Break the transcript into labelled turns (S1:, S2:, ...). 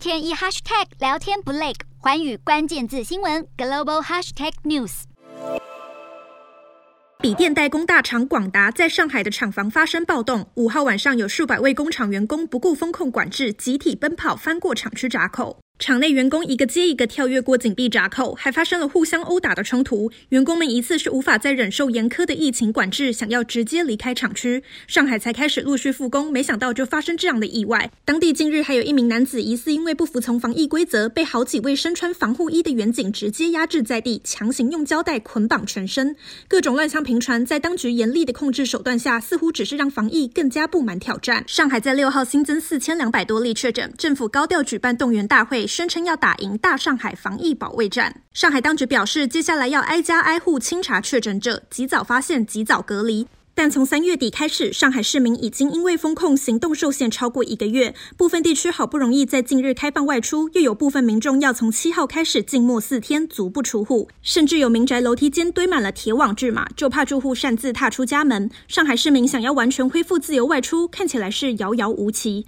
S1: 天一 hashtag 聊天不累，环宇关键字新闻 global hashtag news。
S2: 笔电代工大厂广达在上海的厂房发生暴动，五号晚上有数百位工厂员工不顾风控管制，集体奔跑翻过厂区闸口。厂内员工一个接一个跳跃过紧闭闸口，还发生了互相殴打的冲突。员工们疑似是无法再忍受严苛的疫情管制，想要直接离开厂区。上海才开始陆续复工，没想到就发生这样的意外。当地近日还有一名男子疑似因为不服从防疫规则，被好几位身穿防护衣的员警直接压制在地，强行用胶带捆绑全身。各种乱象频传，在当局严厉的控制手段下，似乎只是让防疫更加布满挑战。上海在六号新增四千两百多例确诊，政府高调举办动员大会。声称要打赢大上海防疫保卫战。上海当局表示，接下来要挨家挨户清查确诊者，及早发现，及早隔离。但从三月底开始，上海市民已经因为封控行动受限超过一个月，部分地区好不容易在近日开放外出，又有部分民众要从七号开始静默四天，足不出户，甚至有民宅楼梯间堆满了铁网巨码，就怕住户擅自踏出家门。上海市民想要完全恢复自由外出，看起来是遥遥无期。